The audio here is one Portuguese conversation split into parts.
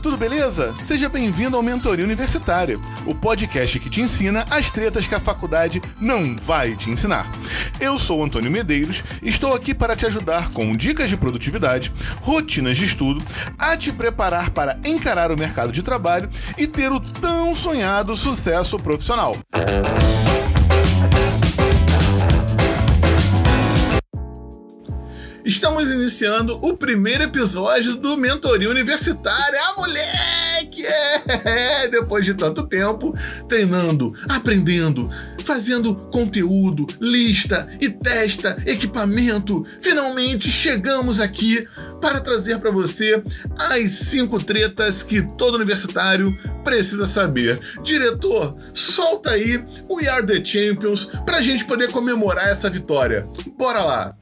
tudo beleza? Seja bem-vindo ao Mentoria Universitária, o podcast que te ensina as tretas que a faculdade não vai te ensinar. Eu sou Antônio Medeiros e estou aqui para te ajudar com dicas de produtividade, rotinas de estudo, a te preparar para encarar o mercado de trabalho e ter o tão sonhado sucesso profissional. Estamos iniciando o primeiro episódio do Mentoria Universitária. Ah, moleque! É, depois de tanto tempo treinando, aprendendo, fazendo conteúdo, lista e testa, equipamento, finalmente chegamos aqui para trazer para você as cinco tretas que todo universitário precisa saber. Diretor, solta aí o We Are the Champions para a gente poder comemorar essa vitória. Bora lá!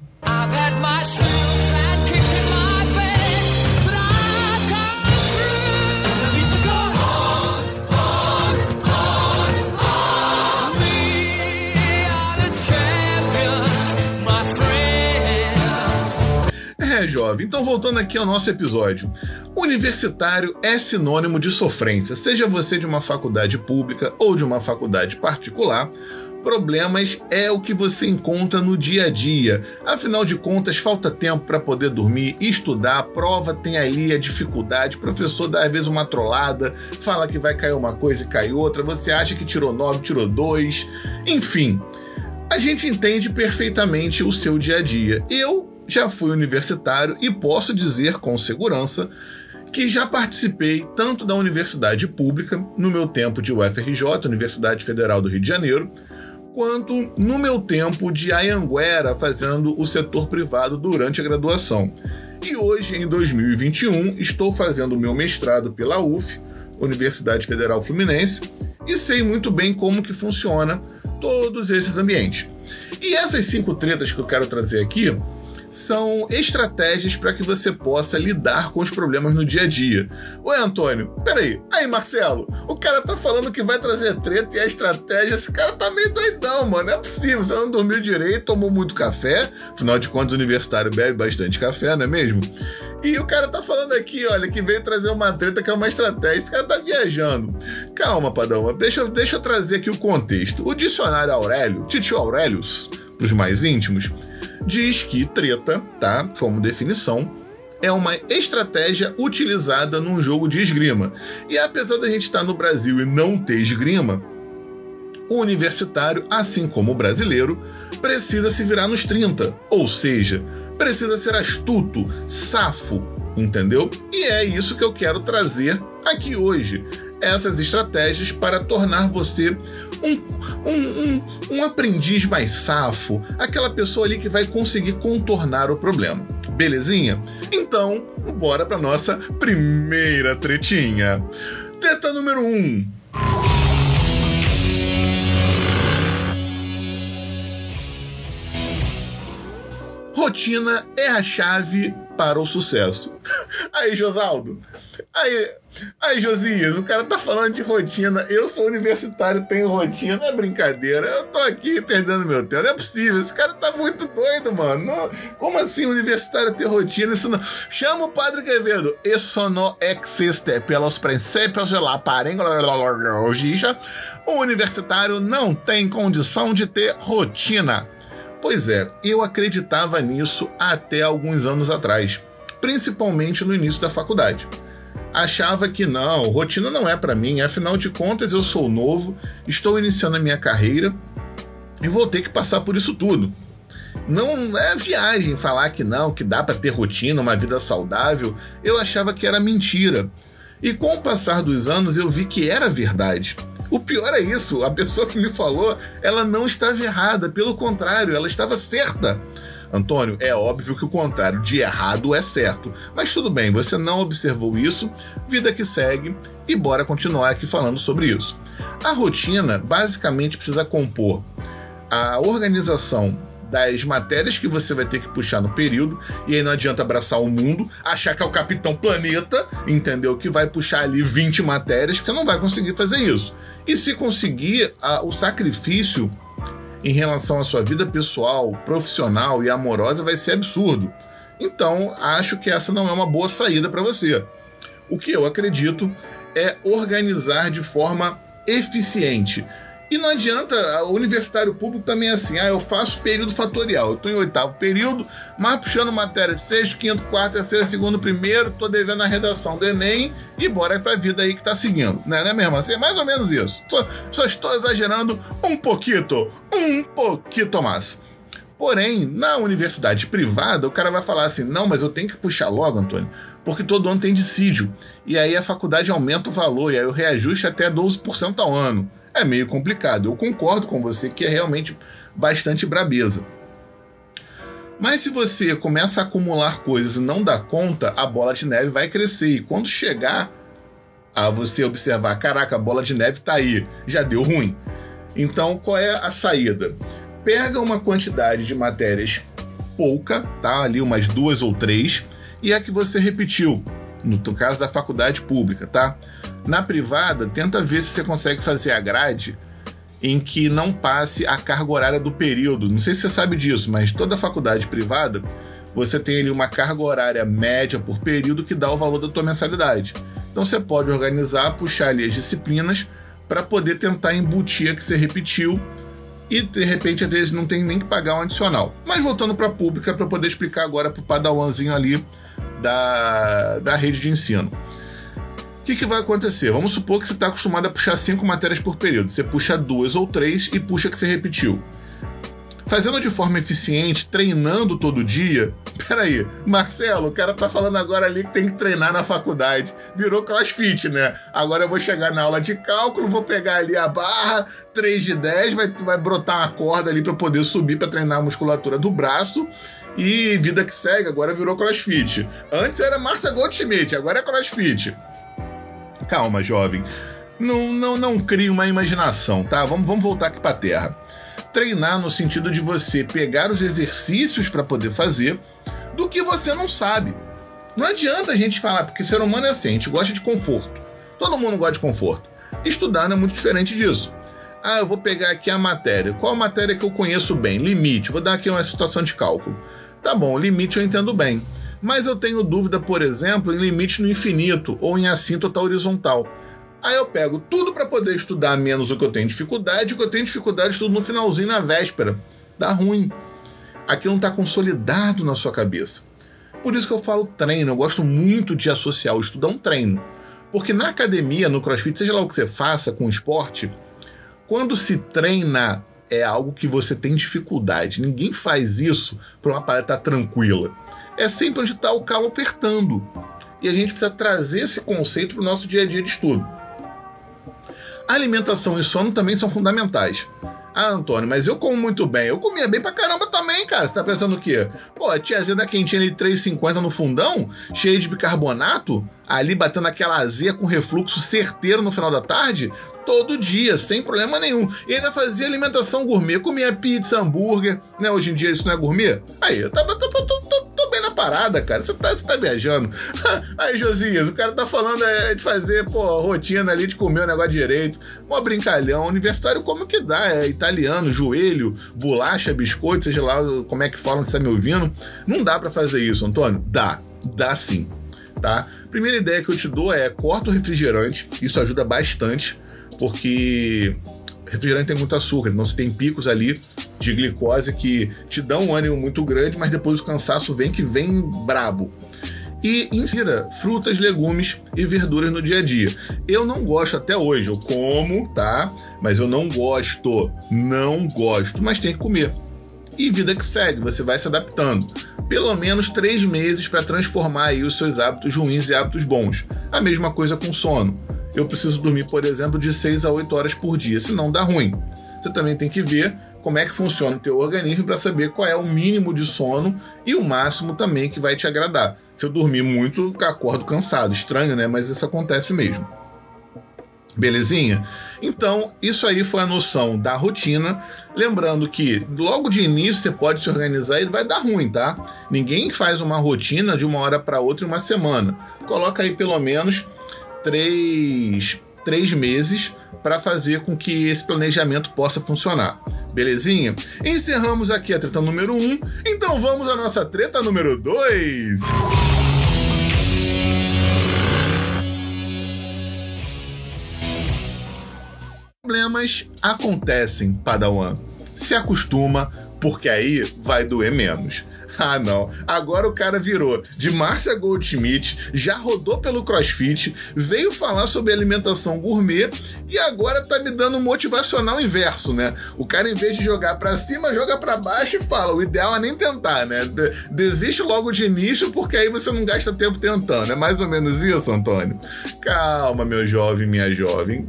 Jovem. Então, voltando aqui ao nosso episódio. Universitário é sinônimo de sofrência, seja você de uma faculdade pública ou de uma faculdade particular. Problemas é o que você encontra no dia a dia. Afinal de contas, falta tempo para poder dormir, estudar, prova tem ali a dificuldade, o professor dá às vezes uma trollada, fala que vai cair uma coisa e cai outra, você acha que tirou nove, tirou dois, enfim. A gente entende perfeitamente o seu dia a dia. Eu já fui universitário e posso dizer com segurança que já participei tanto da universidade pública, no meu tempo de UFRJ, Universidade Federal do Rio de Janeiro, quanto no meu tempo de Ayanguera fazendo o setor privado durante a graduação. E hoje, em 2021, estou fazendo o meu mestrado pela UF, Universidade Federal Fluminense, e sei muito bem como que funciona todos esses ambientes. E essas cinco tretas que eu quero trazer aqui são estratégias para que você possa lidar com os problemas no dia a dia. Oi, Antônio, peraí. Aí, Marcelo, o cara tá falando que vai trazer treta e a estratégia. Esse cara tá meio doidão, mano. Não é possível. Você não dormiu direito, tomou muito café. Afinal de contas, o universitário bebe bastante café, não é mesmo? E o cara tá falando aqui, olha, que veio trazer uma treta que é uma estratégia. Esse cara tá viajando. Calma, Padão. Deixa, deixa eu trazer aqui o contexto. O dicionário Aurélio, Titio Aurelius, pros mais íntimos, diz que treta, tá? Como definição, é uma estratégia utilizada num jogo de esgrima. E apesar da gente estar no Brasil e não ter esgrima, o universitário, assim como o brasileiro, precisa se virar nos 30, ou seja, precisa ser astuto, safo, entendeu? E é isso que eu quero trazer aqui hoje essas estratégias para tornar você um, um, um, um aprendiz mais safo, aquela pessoa ali que vai conseguir contornar o problema. Belezinha? Então, bora para nossa primeira tretinha. Treta número 1. Um. Rotina é a chave para o sucesso. Aí, Josaldo. Aí, aí, Josias, o cara tá falando de rotina. Eu sou universitário, tenho rotina. É brincadeira. Eu tô aqui perdendo meu tempo. Não é possível. Esse cara tá muito doido, mano. Não, como assim universitário ter rotina? Isso não... Chama o Padre Quevedo. Isso não existe pelos princípios de la parenga. O universitário não tem condição de ter rotina. Pois é, eu acreditava nisso até alguns anos atrás, principalmente no início da faculdade. Achava que não, rotina não é para mim, afinal de contas eu sou novo, estou iniciando a minha carreira e vou ter que passar por isso tudo. Não é viagem falar que não, que dá para ter rotina, uma vida saudável. Eu achava que era mentira. E com o passar dos anos eu vi que era verdade. O pior é isso, a pessoa que me falou, ela não estava errada, pelo contrário, ela estava certa. Antônio, é óbvio que o contrário de errado é certo, mas tudo bem, você não observou isso, vida que segue e bora continuar aqui falando sobre isso. A rotina basicamente precisa compor a organização das matérias que você vai ter que puxar no período, e aí não adianta abraçar o mundo, achar que é o Capitão Planeta, entendeu? Que vai puxar ali 20 matérias, que você não vai conseguir fazer isso. E se conseguir, a, o sacrifício em relação à sua vida pessoal, profissional e amorosa vai ser absurdo. Então, acho que essa não é uma boa saída para você. O que eu acredito é organizar de forma eficiente. E não adianta, o universitário público também é assim, ah, eu faço período fatorial, eu estou em oitavo período, mas puxando matéria de sexto, quinto, quarto, terceiro, segundo, primeiro, estou devendo a redação do Enem e bora para a vida aí que está seguindo, né? É mesmo assim? É mais ou menos isso. Só, só estou exagerando um pouquinho, um pouquinho mais. Porém, na universidade privada, o cara vai falar assim: não, mas eu tenho que puxar logo, Antônio, porque todo ano tem dissídio. E aí a faculdade aumenta o valor, e aí o reajuste até 12% ao ano é meio complicado. Eu concordo com você que é realmente bastante brabeza. Mas se você começa a acumular coisas e não dá conta, a bola de neve vai crescer. E quando chegar a você observar, caraca, a bola de neve tá aí, já deu ruim. Então, qual é a saída? Pega uma quantidade de matérias pouca, tá? Ali umas duas ou três, e é que você repetiu, no caso da faculdade pública, tá? Na privada, tenta ver se você consegue fazer a grade em que não passe a carga horária do período. Não sei se você sabe disso, mas toda faculdade privada você tem ali uma carga horária média por período que dá o valor da tua mensalidade. Então você pode organizar, puxar ali as disciplinas para poder tentar embutir a que você repetiu e de repente às vezes não tem nem que pagar um adicional. Mas voltando para a pública para poder explicar agora para o padawanzinho ali da, da rede de ensino que, que vai acontecer? Vamos supor que você está acostumado a puxar cinco matérias por período. Você puxa duas ou três e puxa que você repetiu. Fazendo de forma eficiente, treinando todo dia. Peraí, Marcelo, o cara tá falando agora ali que tem que treinar na faculdade. Virou crossfit, né? Agora eu vou chegar na aula de cálculo, vou pegar ali a barra, 3 de 10, vai, vai brotar uma corda ali para poder subir para treinar a musculatura do braço. E vida que segue, agora virou crossfit. Antes era Marcia Goldschmidt, agora é crossfit calma, jovem. Não, não, não crie uma imaginação, tá? Vamos, vamos voltar aqui para a Terra. Treinar no sentido de você pegar os exercícios para poder fazer do que você não sabe. Não adianta a gente falar, porque ser humano é assim, a gente gosta de conforto. Todo mundo gosta de conforto. Estudar não é muito diferente disso. Ah, eu vou pegar aqui a matéria. Qual a matéria que eu conheço bem? Limite. Vou dar aqui uma situação de cálculo. Tá bom, limite eu entendo bem. Mas eu tenho dúvida, por exemplo, em limite no infinito ou em assíntota horizontal. Aí eu pego tudo para poder estudar menos o que eu tenho dificuldade, o que eu tenho dificuldade estudo no finalzinho na véspera. Dá ruim. Aquilo não está consolidado na sua cabeça. Por isso que eu falo treino, eu gosto muito de associar o estudo a um treino. Porque na academia, no crossfit, seja lá o que você faça com o esporte, quando se treina é algo que você tem dificuldade. Ninguém faz isso para uma parada estar tranquila é sempre onde está o calo apertando. E a gente precisa trazer esse conceito para o nosso dia a dia de estudo. alimentação e sono também são fundamentais. Ah, Antônio, mas eu como muito bem. Eu comia bem pra caramba também, cara. Você tá pensando o quê? Pô, a tiazinha da quentinha de 3,50 no fundão, cheia de bicarbonato, ali batendo aquela azia com refluxo certeiro no final da tarde, todo dia, sem problema nenhum. E ainda fazia alimentação gourmet, comia pizza, hambúrguer, né? Hoje em dia isso não é gourmet? Aí, eu tava, tava, tava, tô bem na parada, cara. Você tá, tá viajando. Aí, Josias, o cara tá falando é, de fazer, pô, rotina ali de comer o negócio direito. Mó brincalhão. Universitário, como que dá? É italiano, joelho, bolacha, biscoito, seja lá como é que falam, você tá me ouvindo. Não dá para fazer isso, Antônio? Dá. Dá sim. Tá? Primeira ideia que eu te dou é corta o refrigerante. Isso ajuda bastante, porque refrigerante tem muito açúcar, então você tem picos ali de glicose que te dão um ânimo muito grande, mas depois o cansaço vem que vem brabo. E insira frutas, legumes e verduras no dia a dia. Eu não gosto até hoje, eu como, tá? Mas eu não gosto, não gosto, mas tem que comer. E vida que segue, você vai se adaptando. Pelo menos três meses para transformar aí os seus hábitos ruins em hábitos bons. A mesma coisa com sono. Eu preciso dormir, por exemplo, de 6 a 8 horas por dia, senão dá ruim. Você também tem que ver como é que funciona o teu organismo para saber qual é o mínimo de sono e o máximo também que vai te agradar. Se eu dormir muito, eu acordo cansado. Estranho, né? Mas isso acontece mesmo. Belezinha? Então, isso aí foi a noção da rotina. Lembrando que logo de início você pode se organizar e vai dar ruim, tá? Ninguém faz uma rotina de uma hora para outra em uma semana. Coloca aí pelo menos três, três meses para fazer com que esse planejamento possa funcionar. Belezinha? Encerramos aqui a treta número 1, um, então vamos à nossa treta número 2. Problemas acontecem, Padawan. Se acostuma, porque aí vai doer menos. Ah, não. Agora o cara virou de Márcia Goldschmidt, já rodou pelo CrossFit, veio falar sobre alimentação gourmet e agora tá me dando um motivacional inverso, né? O cara, em vez de jogar para cima, joga para baixo e fala: o ideal é nem tentar, né? Desiste logo de início, porque aí você não gasta tempo tentando. É mais ou menos isso, Antônio? Calma, meu jovem, minha jovem.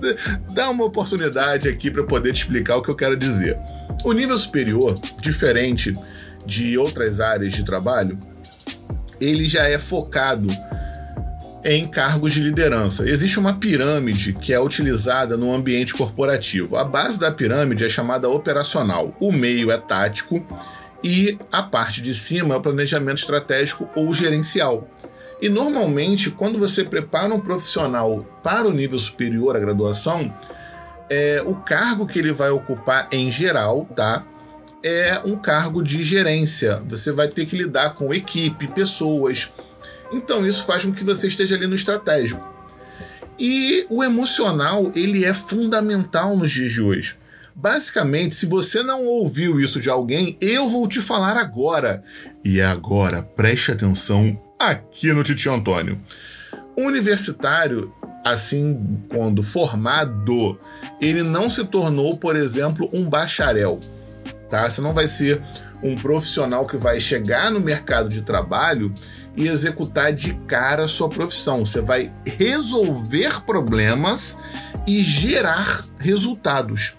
Dá uma oportunidade aqui para poder te explicar o que eu quero dizer. O nível superior, diferente de outras áreas de trabalho, ele já é focado em cargos de liderança. Existe uma pirâmide que é utilizada no ambiente corporativo. A base da pirâmide é chamada operacional, o meio é tático e a parte de cima é o planejamento estratégico ou gerencial. E normalmente, quando você prepara um profissional para o nível superior à graduação, é, o cargo que ele vai ocupar em geral, tá? É um cargo de gerência. Você vai ter que lidar com equipe, pessoas. Então isso faz com que você esteja ali no estratégico. E o emocional, ele é fundamental nos dias de hoje. Basicamente, se você não ouviu isso de alguém, eu vou te falar agora. E é agora, preste atenção aqui no Titio Antônio. Universitário, assim, quando formado, ele não se tornou, por exemplo, um bacharel tá? Você não vai ser um profissional que vai chegar no mercado de trabalho e executar de cara a sua profissão. Você vai resolver problemas e gerar resultados.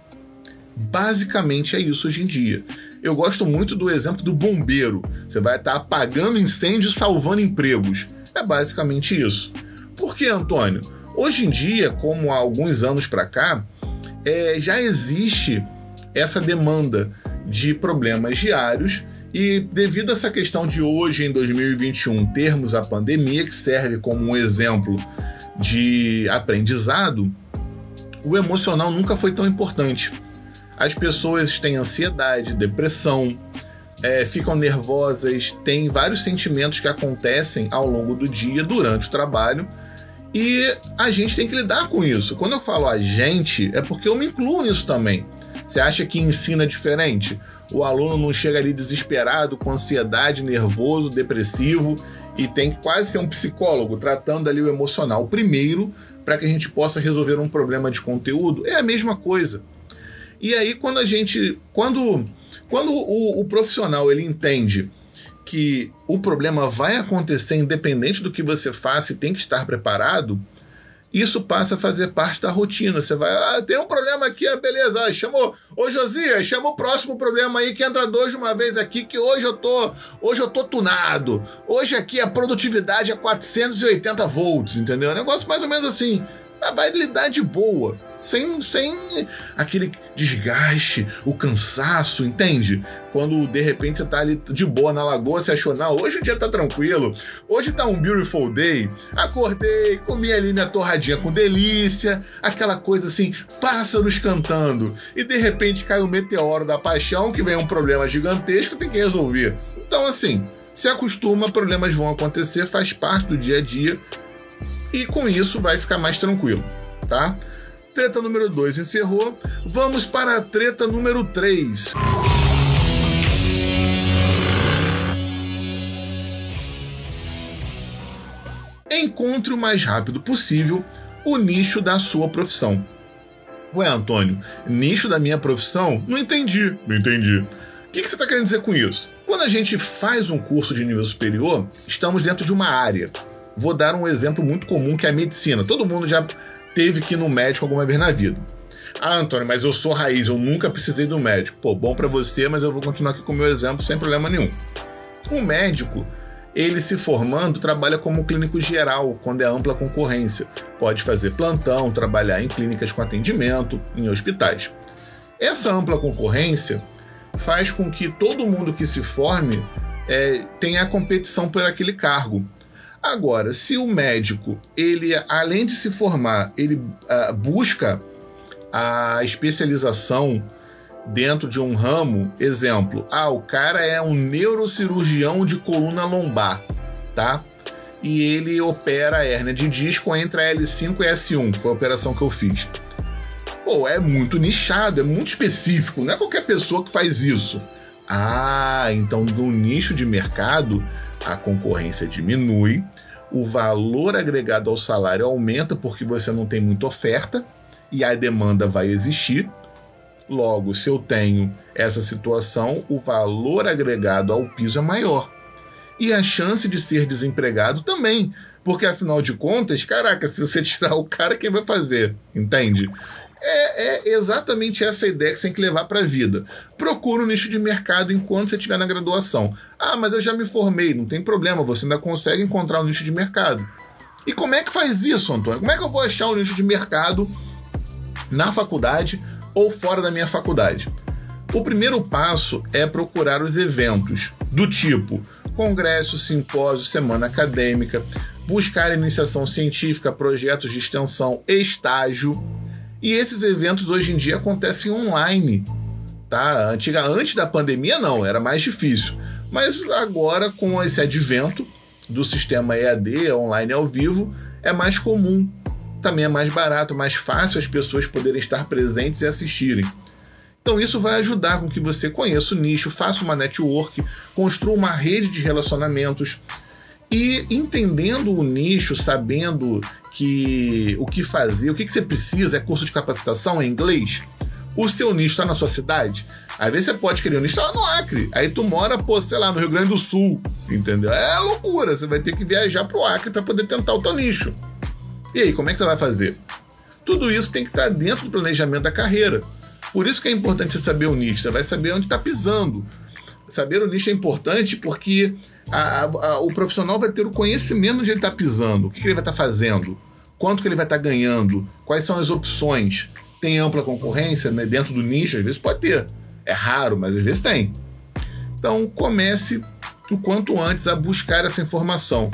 Basicamente é isso hoje em dia. Eu gosto muito do exemplo do bombeiro. Você vai estar apagando incêndio e salvando empregos. É basicamente isso. Por que, Antônio? Hoje em dia, como há alguns anos para cá, é, já existe essa demanda de problemas diários e devido a essa questão de hoje, em 2021, termos a pandemia, que serve como um exemplo de aprendizado, o emocional nunca foi tão importante. As pessoas têm ansiedade, depressão, é, ficam nervosas, têm vários sentimentos que acontecem ao longo do dia, durante o trabalho, e a gente tem que lidar com isso. Quando eu falo a gente, é porque eu me incluo nisso também. Você acha que ensina diferente? O aluno não chega ali desesperado, com ansiedade, nervoso, depressivo e tem que quase ser um psicólogo tratando ali o emocional primeiro para que a gente possa resolver um problema de conteúdo. É a mesma coisa. E aí quando a gente, quando quando o, o profissional ele entende que o problema vai acontecer independente do que você faça e tem que estar preparado, isso passa a fazer parte da rotina. Você vai, ah, tem um problema aqui, ah, beleza, chamou, ô Josias, chama o próximo problema aí que entra dois de uma vez aqui, que hoje eu tô, hoje eu tô tunado. Hoje aqui a produtividade é 480 volts, entendeu? É um negócio mais ou menos assim. Ah, vai lidar de boa sem, sem aquele desgaste, o cansaço, entende? Quando de repente você tá ali de boa na lagoa, você achou, não, hoje o dia tá tranquilo, hoje tá um beautiful day, acordei, comi ali minha torradinha com delícia, aquela coisa assim, pássaros cantando, e de repente cai o meteoro da paixão, que vem um problema gigantesco, tem que resolver. Então, assim, se acostuma, problemas vão acontecer, faz parte do dia a dia, e com isso vai ficar mais tranquilo, tá? Treta número 2 encerrou. Vamos para a treta número 3. Encontre o mais rápido possível o nicho da sua profissão. Ué, Antônio, nicho da minha profissão? Não entendi. Não entendi. O que, que você está querendo dizer com isso? Quando a gente faz um curso de nível superior, estamos dentro de uma área. Vou dar um exemplo muito comum que é a medicina. Todo mundo já teve que ir no médico alguma vez na vida. Ah, Antônio, mas eu sou raiz, eu nunca precisei do médico. Pô, bom para você, mas eu vou continuar aqui com o meu exemplo sem problema nenhum. O médico, ele se formando, trabalha como clínico geral, quando é ampla concorrência. Pode fazer plantão, trabalhar em clínicas com atendimento, em hospitais. Essa ampla concorrência faz com que todo mundo que se forme é, tenha a competição por aquele cargo. Agora, se o médico, ele além de se formar, ele uh, busca a especialização dentro de um ramo, exemplo, ah, o cara é um neurocirurgião de coluna lombar, tá? E ele opera a hérnia de disco entre a L5 e a S1, que foi a operação que eu fiz. pô, é muito nichado, é muito específico, não é qualquer pessoa que faz isso. Ah, então no nicho de mercado a concorrência diminui, o valor agregado ao salário aumenta porque você não tem muita oferta e a demanda vai existir. Logo, se eu tenho essa situação, o valor agregado ao piso é maior. E a chance de ser desempregado também. Porque afinal de contas, caraca, se você tirar o cara, quem vai fazer? Entende? É, é, exatamente essa ideia que você tem que levar para a vida. Procura um nicho de mercado enquanto você estiver na graduação. Ah, mas eu já me formei, não tem problema, você ainda consegue encontrar um nicho de mercado. E como é que faz isso, Antônio? Como é que eu vou achar um nicho de mercado na faculdade ou fora da minha faculdade? O primeiro passo é procurar os eventos do tipo congresso, simpósio, semana acadêmica, buscar iniciação científica, projetos de extensão, estágio e esses eventos hoje em dia acontecem online, tá? Antiga, antes da pandemia não, era mais difícil. Mas agora com esse advento do sistema EAD, online ao vivo, é mais comum. Também é mais barato, mais fácil as pessoas poderem estar presentes e assistirem. Então isso vai ajudar com que você conheça o nicho, faça uma network, construa uma rede de relacionamentos e entendendo o nicho, sabendo que o que fazer, o que, que você precisa é curso de capacitação em inglês. O seu nicho está na sua cidade. Às vezes você pode querer um nicho lá no Acre. Aí tu mora, pô, sei lá, no Rio Grande do Sul. Entendeu? É loucura. Você vai ter que viajar pro Acre para poder tentar o teu nicho. E aí, como é que você vai fazer? Tudo isso tem que estar dentro do planejamento da carreira. Por isso que é importante você saber o nicho. Você vai saber onde está pisando. Saber o nicho é importante porque a, a, o profissional vai ter o conhecimento onde ele está pisando, o que, que ele vai estar tá fazendo, quanto que ele vai estar tá ganhando, quais são as opções. Tem ampla concorrência né? dentro do nicho, às vezes pode ter. É raro, mas às vezes tem. Então comece o quanto antes a buscar essa informação.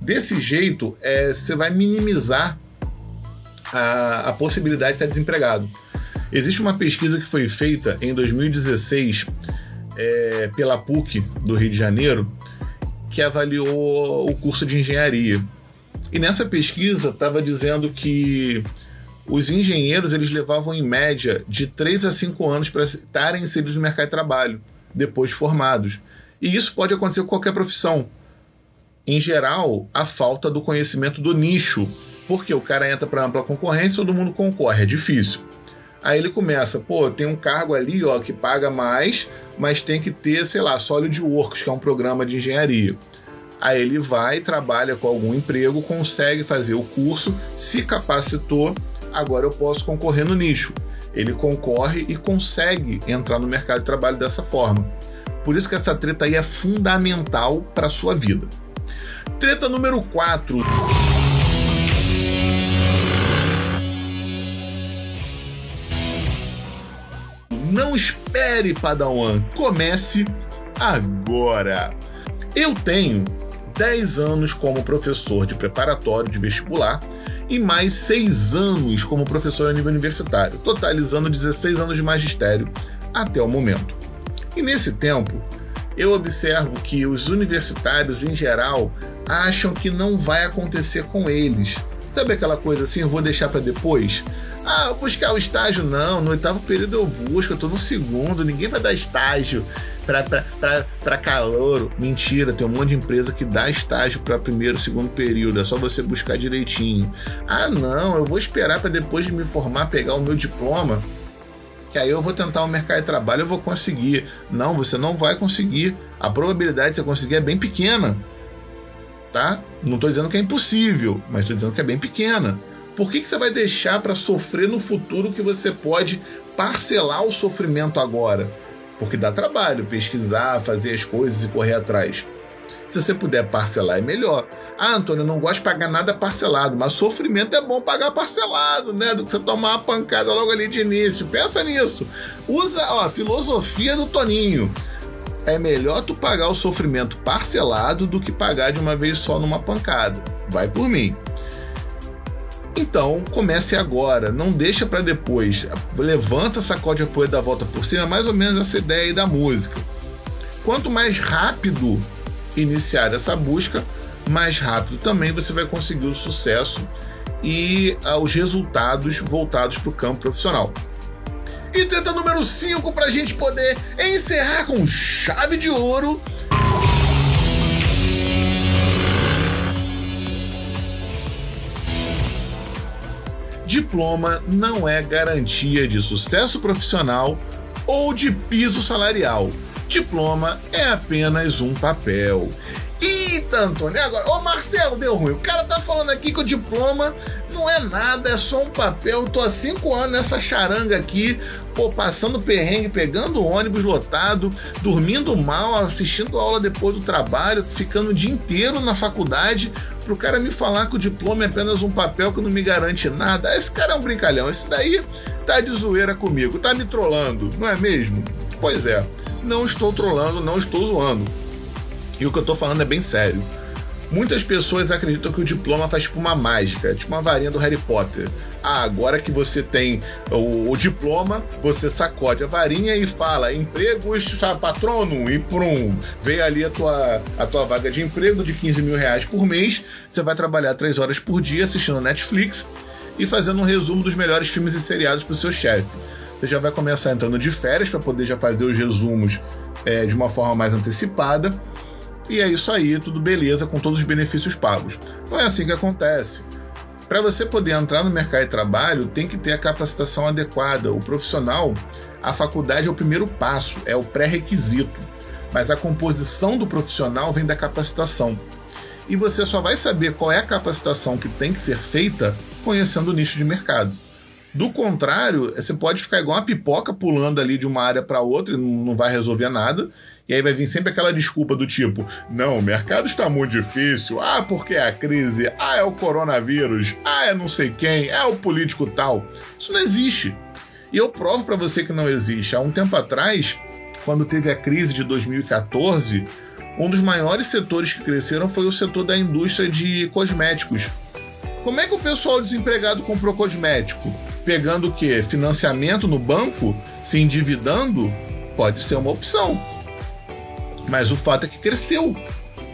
Desse jeito, é, você vai minimizar a, a possibilidade de estar desempregado. Existe uma pesquisa que foi feita em 2016 é, pela PUC do Rio de Janeiro que avaliou o curso de engenharia. E nessa pesquisa estava dizendo que os engenheiros eles levavam em média de 3 a 5 anos para estarem inseridos no mercado de trabalho depois de formados. E isso pode acontecer com qualquer profissão. Em geral, a falta do conhecimento do nicho, porque o cara entra para ampla concorrência, todo mundo concorre, é difícil. Aí ele começa, pô, tem um cargo ali, ó, que paga mais, mas tem que ter, sei lá, SolidWorks, que é um programa de engenharia. Aí ele vai, trabalha com algum emprego, consegue fazer o curso, se capacitou, agora eu posso concorrer no nicho. Ele concorre e consegue entrar no mercado de trabalho dessa forma. Por isso que essa treta aí é fundamental para sua vida. Treta número 4. Espere, Padawan. Comece agora. Eu tenho 10 anos como professor de preparatório de vestibular e mais 6 anos como professor a nível universitário, totalizando 16 anos de magistério até o momento. E nesse tempo, eu observo que os universitários em geral acham que não vai acontecer com eles. Sabe aquela coisa assim, eu vou deixar para depois? Ah, buscar o estágio não, no oitavo período eu busco, eu tô no segundo, ninguém vai dar estágio para calouro. Mentira, tem um monte de empresa que dá estágio para primeiro, segundo período, é só você buscar direitinho. Ah, não, eu vou esperar para depois de me formar pegar o meu diploma, que aí eu vou tentar o mercado de trabalho, eu vou conseguir. Não, você não vai conseguir. A probabilidade de você conseguir é bem pequena. Tá? Não estou dizendo que é impossível, mas estou dizendo que é bem pequena. Por que, que você vai deixar para sofrer no futuro que você pode parcelar o sofrimento agora? Porque dá trabalho pesquisar, fazer as coisas e correr atrás. Se você puder parcelar, é melhor. Ah, Antônio, eu não gosto de pagar nada parcelado, mas sofrimento é bom pagar parcelado, né? Do que você tomar uma pancada logo ali de início. Pensa nisso. Usa ó, a filosofia do Toninho. É melhor tu pagar o sofrimento parcelado do que pagar de uma vez só numa pancada. Vai por mim. Então, comece agora, não deixa para depois. Levanta, sacode a poeira da volta por cima, é mais ou menos essa ideia aí da música. Quanto mais rápido iniciar essa busca, mais rápido também você vai conseguir o sucesso e aos resultados voltados para o campo profissional. E treta número 5 para a gente poder encerrar com chave de ouro. Diploma não é garantia de sucesso profissional ou de piso salarial. Diploma é apenas um papel. Eita, Antônio, agora? Ô Marcelo, deu ruim. O cara tá falando aqui que o diploma não é nada, é só um papel. Eu tô há cinco anos nessa charanga aqui, pô, passando perrengue, pegando ônibus lotado, dormindo mal, assistindo aula depois do trabalho, ficando o dia inteiro na faculdade, pro cara me falar que o diploma é apenas um papel que não me garante nada. Esse cara é um brincalhão. Esse daí tá de zoeira comigo, tá me trollando, não é mesmo? Pois é, não estou trollando, não estou zoando. E o que eu tô falando é bem sério. Muitas pessoas acreditam que o diploma faz tipo uma mágica, tipo uma varinha do Harry Potter. Ah, agora que você tem o, o diploma, você sacode a varinha e fala empregos patrono e prum, vem ali a tua, a tua vaga de emprego de 15 mil reais por mês. Você vai trabalhar três horas por dia assistindo Netflix e fazendo um resumo dos melhores filmes e seriados para o seu chefe. Você já vai começar entrando de férias para poder já fazer os resumos é, de uma forma mais antecipada e é isso aí, tudo beleza, com todos os benefícios pagos. Não é assim que acontece. Para você poder entrar no mercado de trabalho, tem que ter a capacitação adequada. O profissional, a faculdade é o primeiro passo, é o pré-requisito. Mas a composição do profissional vem da capacitação. E você só vai saber qual é a capacitação que tem que ser feita conhecendo o nicho de mercado. Do contrário, você pode ficar igual uma pipoca pulando ali de uma área para outra e não vai resolver nada. E aí vai vir sempre aquela desculpa do tipo: não, o mercado está muito difícil, ah, porque é a crise, ah, é o coronavírus, ah, é não sei quem, é o político tal. Isso não existe. E eu provo para você que não existe. Há um tempo atrás, quando teve a crise de 2014, um dos maiores setores que cresceram foi o setor da indústria de cosméticos. Como é que o pessoal desempregado comprou cosmético? Pegando o quê? Financiamento no banco? Se endividando? Pode ser uma opção. Mas o fato é que cresceu.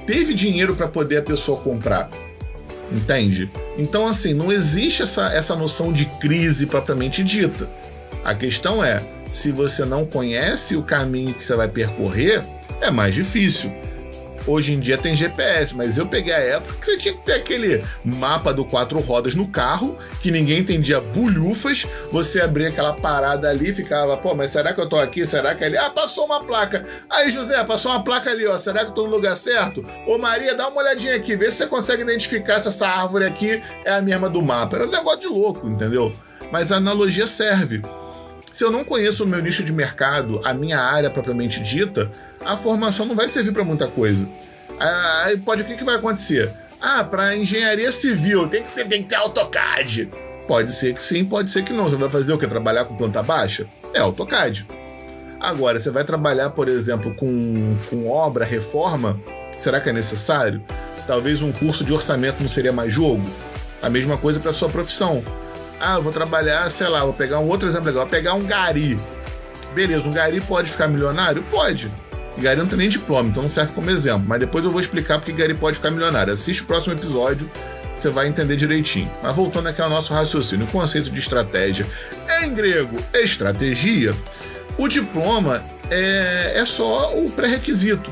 Teve dinheiro para poder a pessoa comprar. Entende? Então, assim, não existe essa, essa noção de crise propriamente dita. A questão é: se você não conhece o caminho que você vai percorrer, é mais difícil. Hoje em dia tem GPS, mas eu peguei a época que você tinha que ter aquele mapa do quatro rodas no carro, que ninguém entendia bulhufas. Você abria aquela parada ali ficava, pô, mas será que eu tô aqui? Será que é ali? Ah, passou uma placa. Aí, José, passou uma placa ali, ó. Será que eu tô no lugar certo? Ô, Maria, dá uma olhadinha aqui, vê se você consegue identificar se essa árvore aqui é a mesma do mapa. Era um negócio de louco, entendeu? Mas a analogia serve. Se eu não conheço o meu nicho de mercado, a minha área propriamente dita, a formação não vai servir para muita coisa. Ah, aí pode o que, que vai acontecer? Ah, para engenharia civil tem que, ter, tem que ter AutoCAD. Pode ser que sim, pode ser que não. Você vai fazer o que? Trabalhar com planta baixa? É AutoCAD. Agora, você vai trabalhar, por exemplo, com, com obra, reforma? Será que é necessário? Talvez um curso de orçamento não seria mais jogo? A mesma coisa para sua profissão. Ah, eu vou trabalhar, sei lá, vou pegar um outro exemplo legal, vou pegar um gari. Beleza, um gari pode ficar milionário? Pode. Gari não tem nem diploma, então não serve como exemplo. Mas depois eu vou explicar porque gari pode ficar milionário. Assiste o próximo episódio, você vai entender direitinho. Mas voltando aqui ao nosso raciocínio, o conceito de estratégia. Em grego, estratégia, o diploma é, é só o pré-requisito.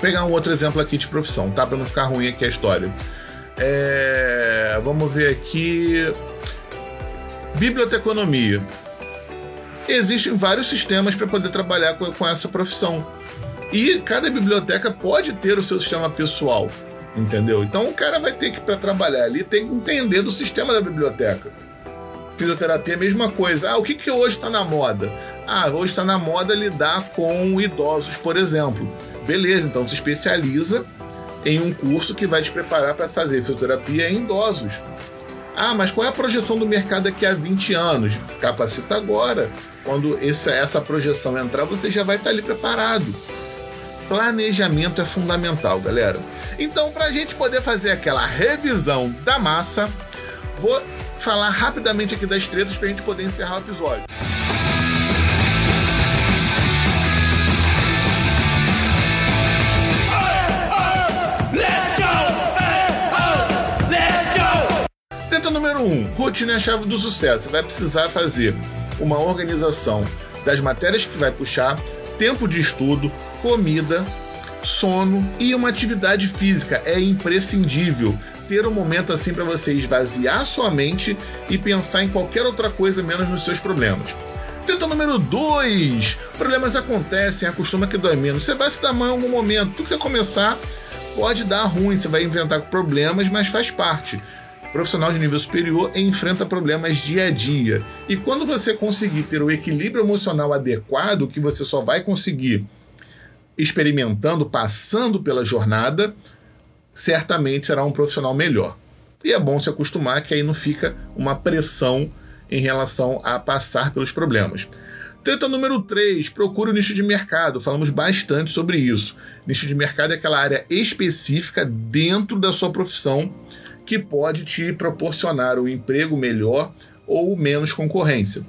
Pegar um outro exemplo aqui de profissão, tá? Para não ficar ruim aqui a história. É, vamos ver aqui. Biblioteconomia. Existem vários sistemas para poder trabalhar com, com essa profissão. E cada biblioteca pode ter o seu sistema pessoal, entendeu? Então o cara vai ter que, para trabalhar ali, tem que entender do sistema da biblioteca. Fisioterapia é a mesma coisa. Ah, o que, que hoje está na moda? Ah, hoje está na moda lidar com idosos, por exemplo. Beleza, então se especializa em um curso que vai te preparar para fazer fisioterapia em idosos. Ah, mas qual é a projeção do mercado daqui a 20 anos? Capacita agora. Quando essa, essa projeção entrar, você já vai estar ali preparado. Planejamento é fundamental, galera. Então, para a gente poder fazer aquela revisão da massa, vou falar rapidamente aqui das tretas para a gente poder encerrar o episódio. Número 1. Um, rotina é a chave do sucesso. Você vai precisar fazer uma organização das matérias que vai puxar, tempo de estudo, comida, sono e uma atividade física. É imprescindível ter um momento assim para você esvaziar sua mente e pensar em qualquer outra coisa menos nos seus problemas. Tenta número 2. Problemas acontecem, acostuma que dói menos. Você vai se dar mal em algum momento. Tudo que você começar pode dar ruim, você vai enfrentar problemas, mas faz parte. Profissional de nível superior enfrenta problemas dia a dia. E quando você conseguir ter o equilíbrio emocional adequado, que você só vai conseguir experimentando, passando pela jornada, certamente será um profissional melhor. E é bom se acostumar que aí não fica uma pressão em relação a passar pelos problemas. Treta número 3, procure o nicho de mercado. Falamos bastante sobre isso. Nicho de mercado é aquela área específica dentro da sua profissão que pode te proporcionar um emprego melhor ou menos concorrência.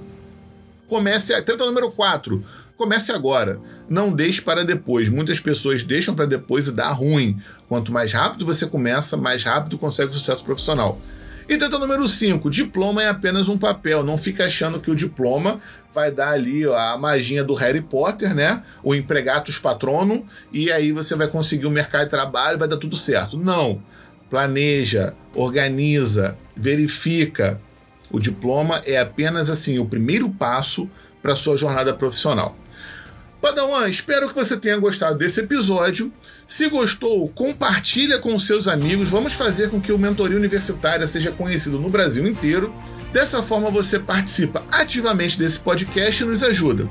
Comece a treta número 4. Comece agora. Não deixe para depois. Muitas pessoas deixam para depois e dá ruim. Quanto mais rápido você começa, mais rápido consegue sucesso profissional. E treta número 5, diploma é apenas um papel. Não fica achando que o diploma vai dar ali ó, a magia do Harry Potter, né? O empregatus patrono, e aí você vai conseguir o mercado de trabalho, vai dar tudo certo. Não. Planeja, organiza, verifica. O diploma é apenas assim o primeiro passo para sua jornada profissional. Padawan, espero que você tenha gostado desse episódio. Se gostou, compartilha com seus amigos. Vamos fazer com que o Mentoria Universitária seja conhecido no Brasil inteiro. Dessa forma você participa ativamente desse podcast e nos ajuda.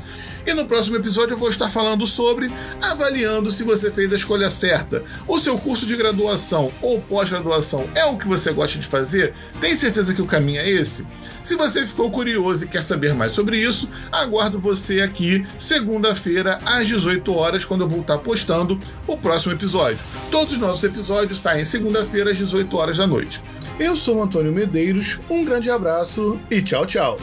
E no próximo episódio eu vou estar falando sobre avaliando se você fez a escolha certa. O seu curso de graduação ou pós-graduação é o que você gosta de fazer? Tem certeza que o caminho é esse? Se você ficou curioso e quer saber mais sobre isso, aguardo você aqui segunda-feira às 18 horas quando eu vou estar postando o próximo episódio. Todos os nossos episódios saem segunda-feira às 18 horas da noite. Eu sou Antônio Medeiros, um grande abraço e tchau, tchau.